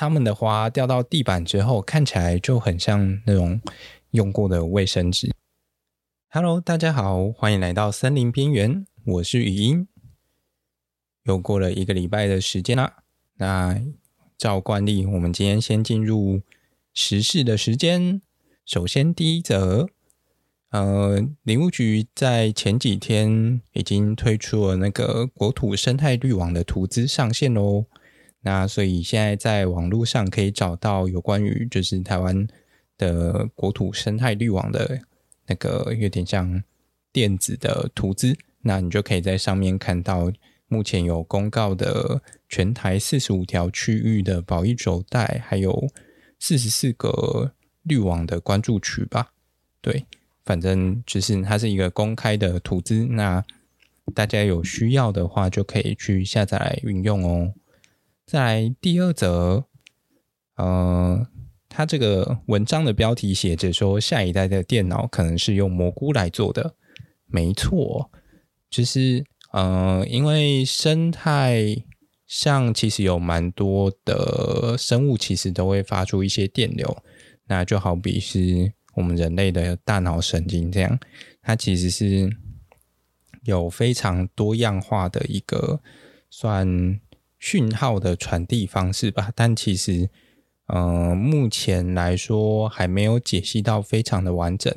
他们的花掉到地板之后，看起来就很像那种用过的卫生纸。Hello，大家好，欢迎来到森林边缘，我是语音。又过了一个礼拜的时间啦，那照惯例，我们今天先进入时事的时间。首先，第一则。呃，林务局在前几天已经推出了那个国土生态绿网的图资上线喽。那所以现在在网络上可以找到有关于就是台湾的国土生态绿网的那个有点像电子的图资，那你就可以在上面看到目前有公告的全台四十五条区域的保育轴带，还有四十四个绿网的关注区吧。对。反正就是它是一个公开的图资，那大家有需要的话就可以去下载来运用哦。再来第二则，呃，它这个文章的标题写着说，下一代的电脑可能是用蘑菇来做的。没错，就是呃，因为生态上其实有蛮多的生物，其实都会发出一些电流，那就好比是。我们人类的大脑神经这样，它其实是有非常多样化的一个算讯号的传递方式吧。但其实，呃，目前来说还没有解析到非常的完整。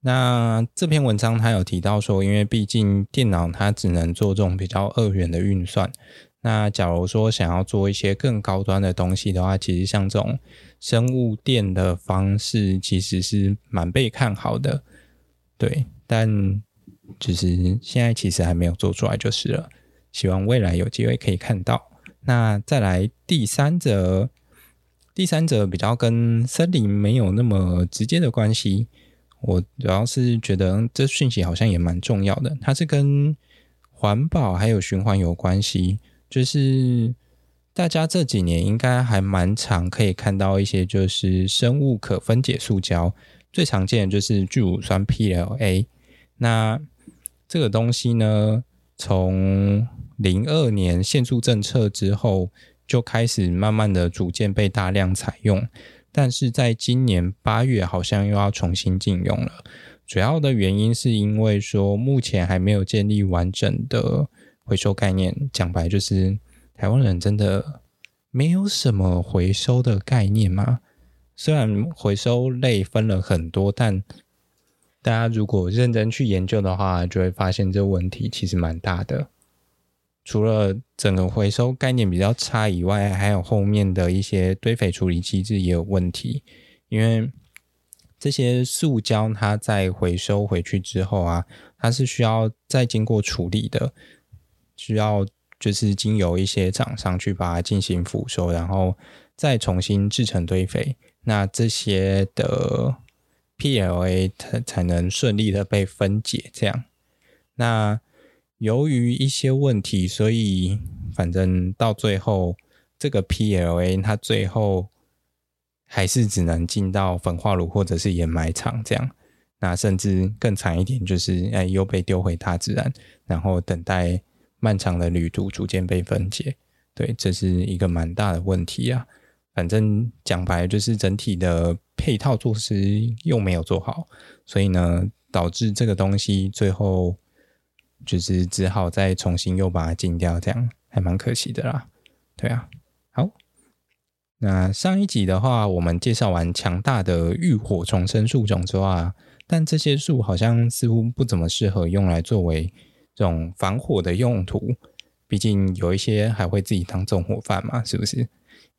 那这篇文章它有提到说，因为毕竟电脑它只能做这种比较二元的运算。那假如说想要做一些更高端的东西的话，其实像这种生物电的方式，其实是蛮被看好的，对。但只是现在其实还没有做出来就是了。希望未来有机会可以看到。那再来第三则，第三则比较跟森林没有那么直接的关系。我主要是觉得这讯息好像也蛮重要的，它是跟环保还有循环有关系。就是大家这几年应该还蛮常可以看到一些，就是生物可分解塑胶，最常见的就是聚乳酸 PLA。那这个东西呢，从零二年限塑政策之后，就开始慢慢的逐渐被大量采用，但是在今年八月好像又要重新禁用了。主要的原因是因为说目前还没有建立完整的。回收概念讲白就是，台湾人真的没有什么回收的概念吗？虽然回收类分了很多，但大家如果认真去研究的话，就会发现这个问题其实蛮大的。除了整个回收概念比较差以外，还有后面的一些堆肥处理机制也有问题。因为这些塑胶它在回收回去之后啊，它是需要再经过处理的。需要就是经由一些厂商去把它进行腐收，然后再重新制成堆肥，那这些的 PLA 它才能顺利的被分解。这样，那由于一些问题，所以反正到最后这个 PLA 它最后还是只能进到焚化炉或者是掩埋场这样。那甚至更惨一点，就是哎又被丢回大自然，然后等待。漫长的旅途逐渐被分解，对，这是一个蛮大的问题啊。反正讲白就是整体的配套措施又没有做好，所以呢，导致这个东西最后就是只好再重新又把它禁掉，这样还蛮可惜的啦。对啊，好，那上一集的话，我们介绍完强大的浴火重生树种之后啊，但这些树好像似乎不怎么适合用来作为。这种防火的用途，毕竟有一些还会自己当纵火犯嘛，是不是？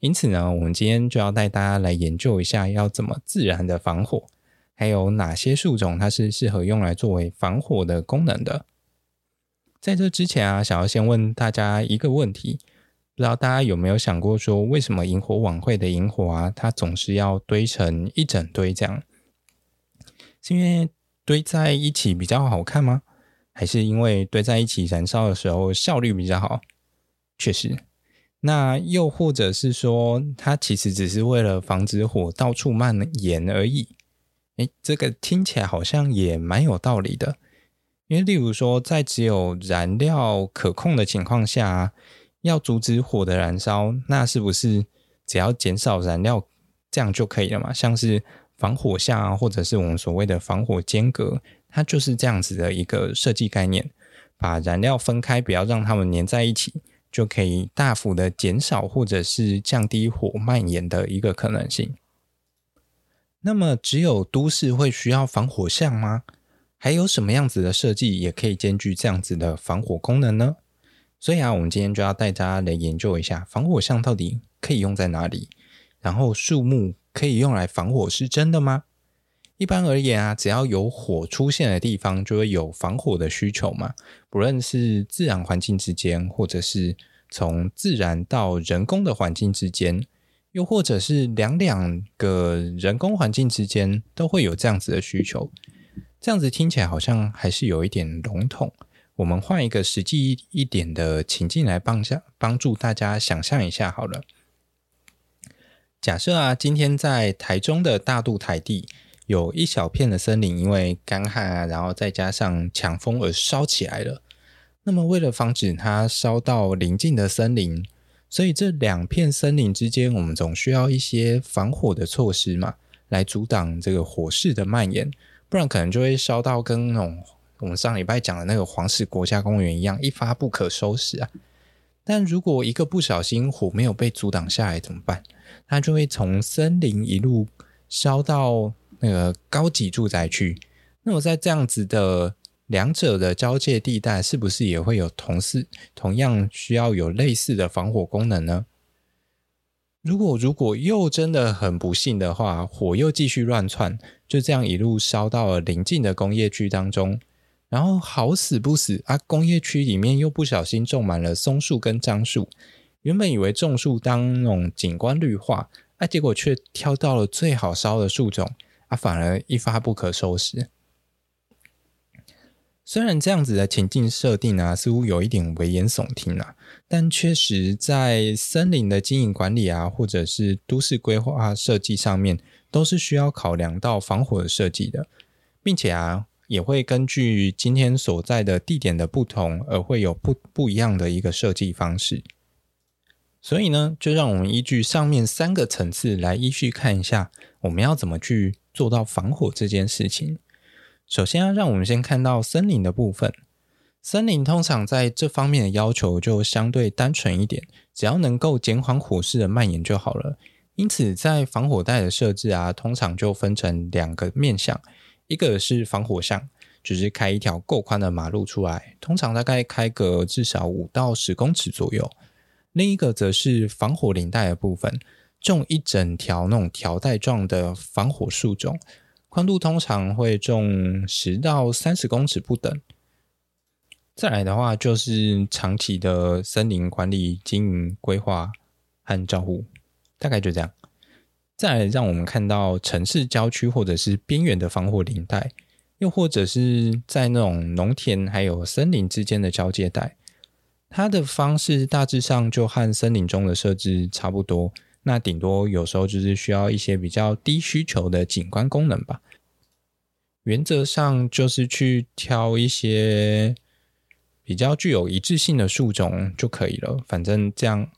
因此呢，我们今天就要带大家来研究一下，要怎么自然的防火，还有哪些树种它是适合用来作为防火的功能的。在这之前啊，想要先问大家一个问题，不知道大家有没有想过，说为什么萤火晚会的萤火啊，它总是要堆成一整堆这样？是因为堆在一起比较好看吗？还是因为堆在一起燃烧的时候效率比较好，确实。那又或者是说，它其实只是为了防止火到处蔓延而已。诶，这个听起来好像也蛮有道理的。因为例如说，在只有燃料可控的情况下，要阻止火的燃烧，那是不是只要减少燃料，这样就可以了嘛。像是防火巷啊，或者是我们所谓的防火间隔，它就是这样子的一个设计概念，把燃料分开，不要让它们粘在一起，就可以大幅的减少或者是降低火蔓延的一个可能性。那么，只有都市会需要防火巷吗？还有什么样子的设计也可以兼具这样子的防火功能呢？所以啊，我们今天就要带大家来研究一下防火巷到底可以用在哪里，然后树木可以用来防火是真的吗？一般而言啊，只要有火出现的地方，就会有防火的需求嘛。不论是自然环境之间，或者是从自然到人工的环境之间，又或者是两两个人工环境之间，都会有这样子的需求。这样子听起来好像还是有一点笼统。我们换一个实际一点的情境来帮下帮助大家想象一下好了。假设啊，今天在台中的大肚台地有一小片的森林，因为干旱啊，然后再加上强风而烧起来了。那么为了防止它烧到邻近的森林，所以这两片森林之间，我们总需要一些防火的措施嘛，来阻挡这个火势的蔓延，不然可能就会烧到跟那种。我们上礼拜讲的那个黄石国家公园一样，一发不可收拾啊！但如果一个不小心火没有被阻挡下来怎么办？它就会从森林一路烧到那个高级住宅区。那么在这样子的两者的交界地带，是不是也会有同事同样需要有类似的防火功能呢？如果如果又真的很不幸的话，火又继续乱窜，就这样一路烧到了邻近的工业区当中。然后好死不死啊，工业区里面又不小心种满了松树跟樟树。原本以为种树当那种景观绿化，啊，结果却挑到了最好烧的树种，啊，反而一发不可收拾。虽然这样子的情境设定啊，似乎有一点危言耸听啊，但确实在森林的经营管理啊，或者是都市规划设计上面，都是需要考量到防火的设计的，并且啊。也会根据今天所在的地点的不同，而会有不不一样的一个设计方式。所以呢，就让我们依据上面三个层次来依序看一下，我们要怎么去做到防火这件事情。首先啊，让我们先看到森林的部分。森林通常在这方面的要求就相对单纯一点，只要能够减缓火势的蔓延就好了。因此，在防火带的设置啊，通常就分成两个面向。一个是防火巷，就是开一条够宽的马路出来，通常大概开个至少五到十公尺左右。另一个则是防火林带的部分，种一整条那种条带状的防火树种，宽度通常会种十到三十公尺不等。再来的话，就是长期的森林管理、经营、规划和照护，大概就这样。再来，让我们看到城市郊区或者是边缘的防火林带，又或者是在那种农田还有森林之间的交界带，它的方式大致上就和森林中的设置差不多。那顶多有时候就是需要一些比较低需求的景观功能吧。原则上就是去挑一些比较具有一致性的树种就可以了，反正这样。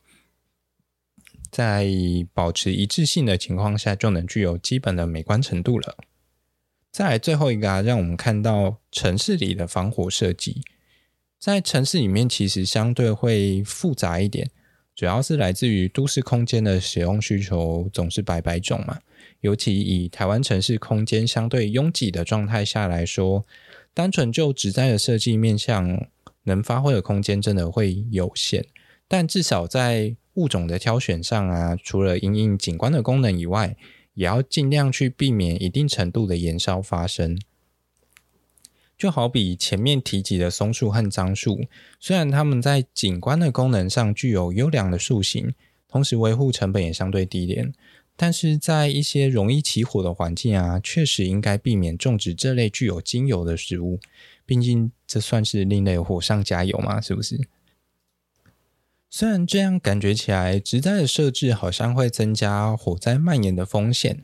在保持一致性的情况下，就能具有基本的美观程度了。再来最后一个啊，让我们看到城市里的防火设计。在城市里面，其实相对会复杂一点，主要是来自于都市空间的使用需求总是百百种嘛。尤其以台湾城市空间相对拥挤的状态下来说，单纯就植栽的设计面向，能发挥的空间真的会有限。但至少在物种的挑选上啊，除了因应景观的功能以外，也要尽量去避免一定程度的延烧发生。就好比前面提及的松树和樟树，虽然它们在景观的功能上具有优良的树形，同时维护成本也相对低廉，但是在一些容易起火的环境啊，确实应该避免种植这类具有精油的植物。毕竟这算是另类火上加油嘛，是不是？虽然这样感觉起来，植栽的设置好像会增加火灾蔓延的风险，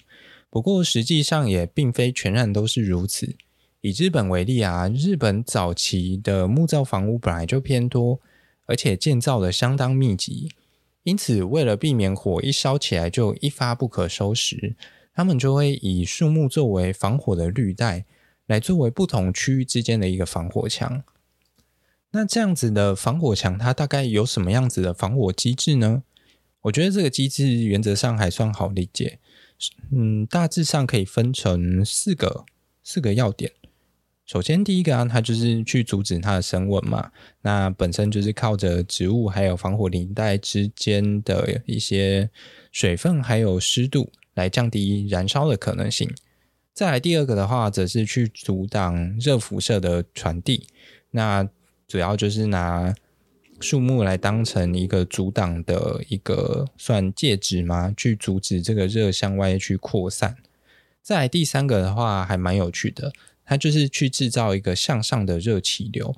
不过实际上也并非全然都是如此。以日本为例啊，日本早期的木造房屋本来就偏多，而且建造的相当密集，因此，为了避免火一烧起来就一发不可收拾，他们就会以树木作为防火的绿带，来作为不同区域之间的一个防火墙。那这样子的防火墙，它大概有什么样子的防火机制呢？我觉得这个机制原则上还算好理解，嗯，大致上可以分成四个四个要点。首先，第一个啊，它就是去阻止它的升温嘛。那本身就是靠着植物还有防火林带之间的一些水分还有湿度来降低燃烧的可能性。再来第二个的话，则是去阻挡热辐射的传递。那主要就是拿树木来当成一个阻挡的一个算介质嘛，去阻止这个热向外去扩散。再来第三个的话，还蛮有趣的。它就是去制造一个向上的热气流，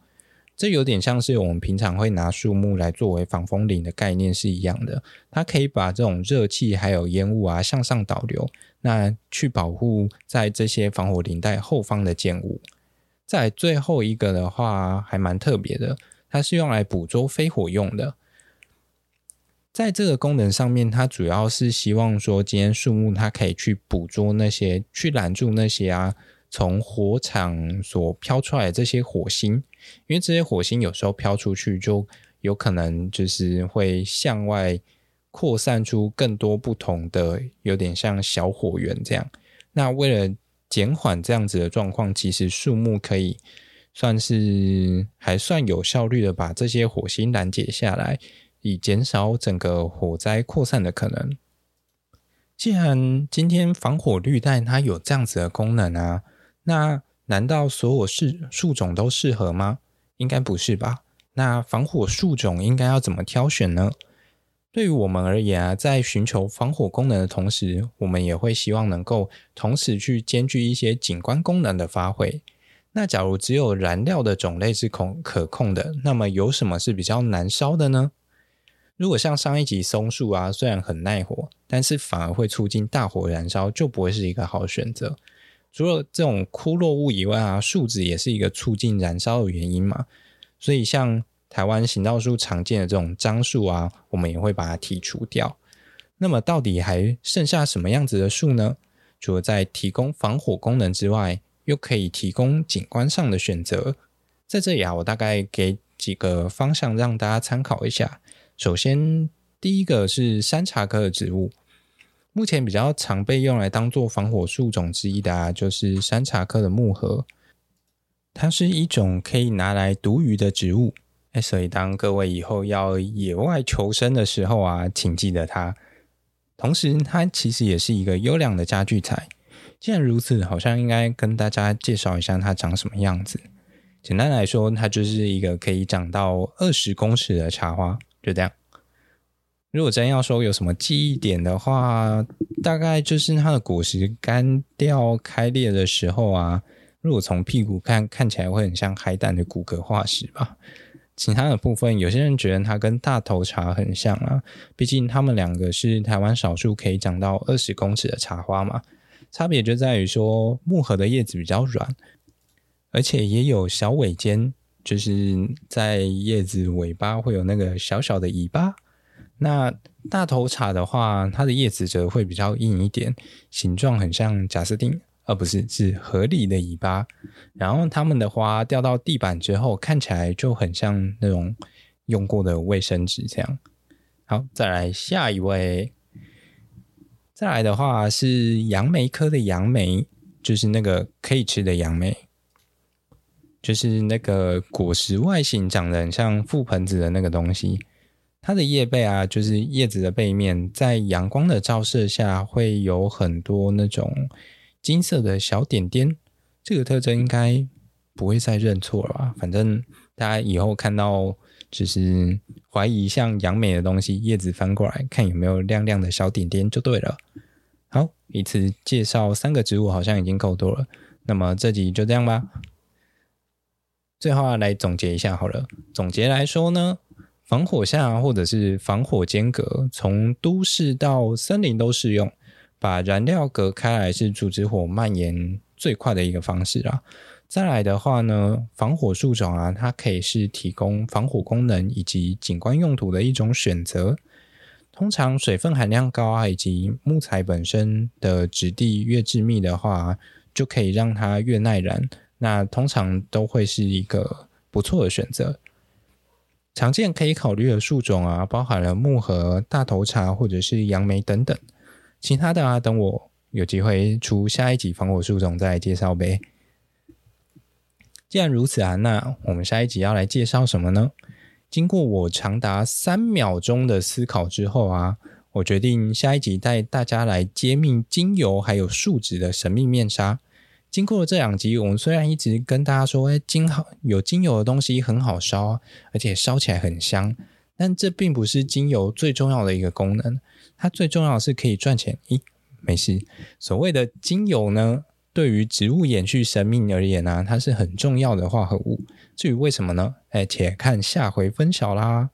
这有点像是我们平常会拿树木来作为防风林的概念是一样的。它可以把这种热气还有烟雾啊向上导流，那去保护在这些防火林带后方的建物。在最后一个的话还蛮特别的，它是用来捕捉飞火用的。在这个功能上面，它主要是希望说，今天树木它可以去捕捉那些，去拦住那些啊。从火场所飘出来的这些火星，因为这些火星有时候飘出去，就有可能就是会向外扩散出更多不同的，有点像小火源这样。那为了减缓这样子的状况，其实树木可以算是还算有效率的把这些火星拦截下来，以减少整个火灾扩散的可能。既然今天防火绿带它有这样子的功能啊。那难道所有树树种都适合吗？应该不是吧。那防火树种应该要怎么挑选呢？对于我们而言啊，在寻求防火功能的同时，我们也会希望能够同时去兼具一些景观功能的发挥。那假如只有燃料的种类是可可控的，那么有什么是比较难烧的呢？如果像上一集松树啊，虽然很耐火，但是反而会促进大火燃烧，就不会是一个好选择。除了这种枯落物以外啊，树脂也是一个促进燃烧的原因嘛。所以像台湾行道树常见的这种樟树啊，我们也会把它剔除掉。那么到底还剩下什么样子的树呢？除了在提供防火功能之外，又可以提供景观上的选择。在这里啊，我大概给几个方向让大家参考一下。首先，第一个是山茶科的植物。目前比较常被用来当做防火树种之一的啊，就是山茶科的木荷。它是一种可以拿来毒鱼的植物，哎，所以当各位以后要野外求生的时候啊，请记得它。同时，它其实也是一个优良的家具材。既然如此，好像应该跟大家介绍一下它长什么样子。简单来说，它就是一个可以长到二十公尺的茶花，就这样。如果真要说有什么记忆点的话，大概就是它的果实干掉开裂的时候啊，如果从屁股看，看起来会很像海胆的骨骼化石吧。其他的部分，有些人觉得它跟大头茶很像啊，毕竟它们两个是台湾少数可以长到二十公尺的茶花嘛。差别就在于说，木荷的叶子比较软，而且也有小尾尖，就是在叶子尾巴会有那个小小的尾巴。那大头茶的话，它的叶子则会比较硬一点，形状很像贾斯汀，而不是是河狸的尾巴。然后它们的花掉到地板之后，看起来就很像那种用过的卫生纸这样。好，再来下一位。再来的话是杨梅科的杨梅，就是那个可以吃的杨梅，就是那个果实外形长得很像覆盆子的那个东西。它的叶背啊，就是叶子的背面，在阳光的照射下，会有很多那种金色的小点点。这个特征应该不会再认错了吧？反正大家以后看到就是怀疑像杨梅的东西，叶子翻过来看有没有亮亮的小点点就对了。好，一次介绍三个植物好像已经够多了，那么这集就这样吧。最后来总结一下好了，总结来说呢。防火巷或者是防火间隔，从都市到森林都适用。把燃料隔开来是阻止火蔓延最快的一个方式啦。再来的话呢，防火树种啊，它可以是提供防火功能以及景观用途的一种选择。通常水分含量高啊，以及木材本身的质地越致密的话，就可以让它越耐燃。那通常都会是一个不错的选择。常见可以考虑的树种啊，包含了木荷、大头茶或者是杨梅等等。其他的啊，等我有机会出下一集防火树种再介绍呗。既然如此啊，那我们下一集要来介绍什么呢？经过我长达三秒钟的思考之后啊，我决定下一集带大家来揭秘精油还有树脂的神秘面纱。经过了这两集，我们虽然一直跟大家说，哎，精好有精油的东西很好烧，而且烧起来很香，但这并不是精油最重要的一个功能。它最重要的是可以赚钱。咦，没事。所谓的精油呢，对于植物延续生命而言呢、它是很重要的化合物。至于为什么呢？哎，且看下回分晓啦。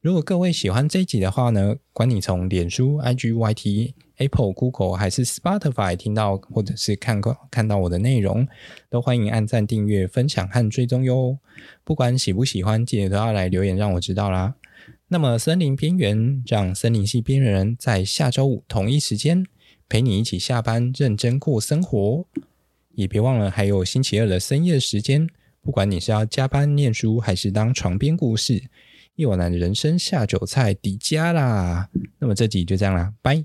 如果各位喜欢这一集的话呢，管你从脸书、IG、YT、Apple、Google 还是 Spotify 听到或者是看过看到我的内容，都欢迎按赞、订阅、分享和追踪哟。不管喜不喜欢，记得都要来留言让我知道啦。那么，森林边缘让森林系边缘人在下周五同一时间。陪你一起下班，认真过生活，也别忘了还有星期二的深夜时间。不管你是要加班念书，还是当床边故事，夜晚的人生下酒菜，底加啦。那么这集就这样啦，拜。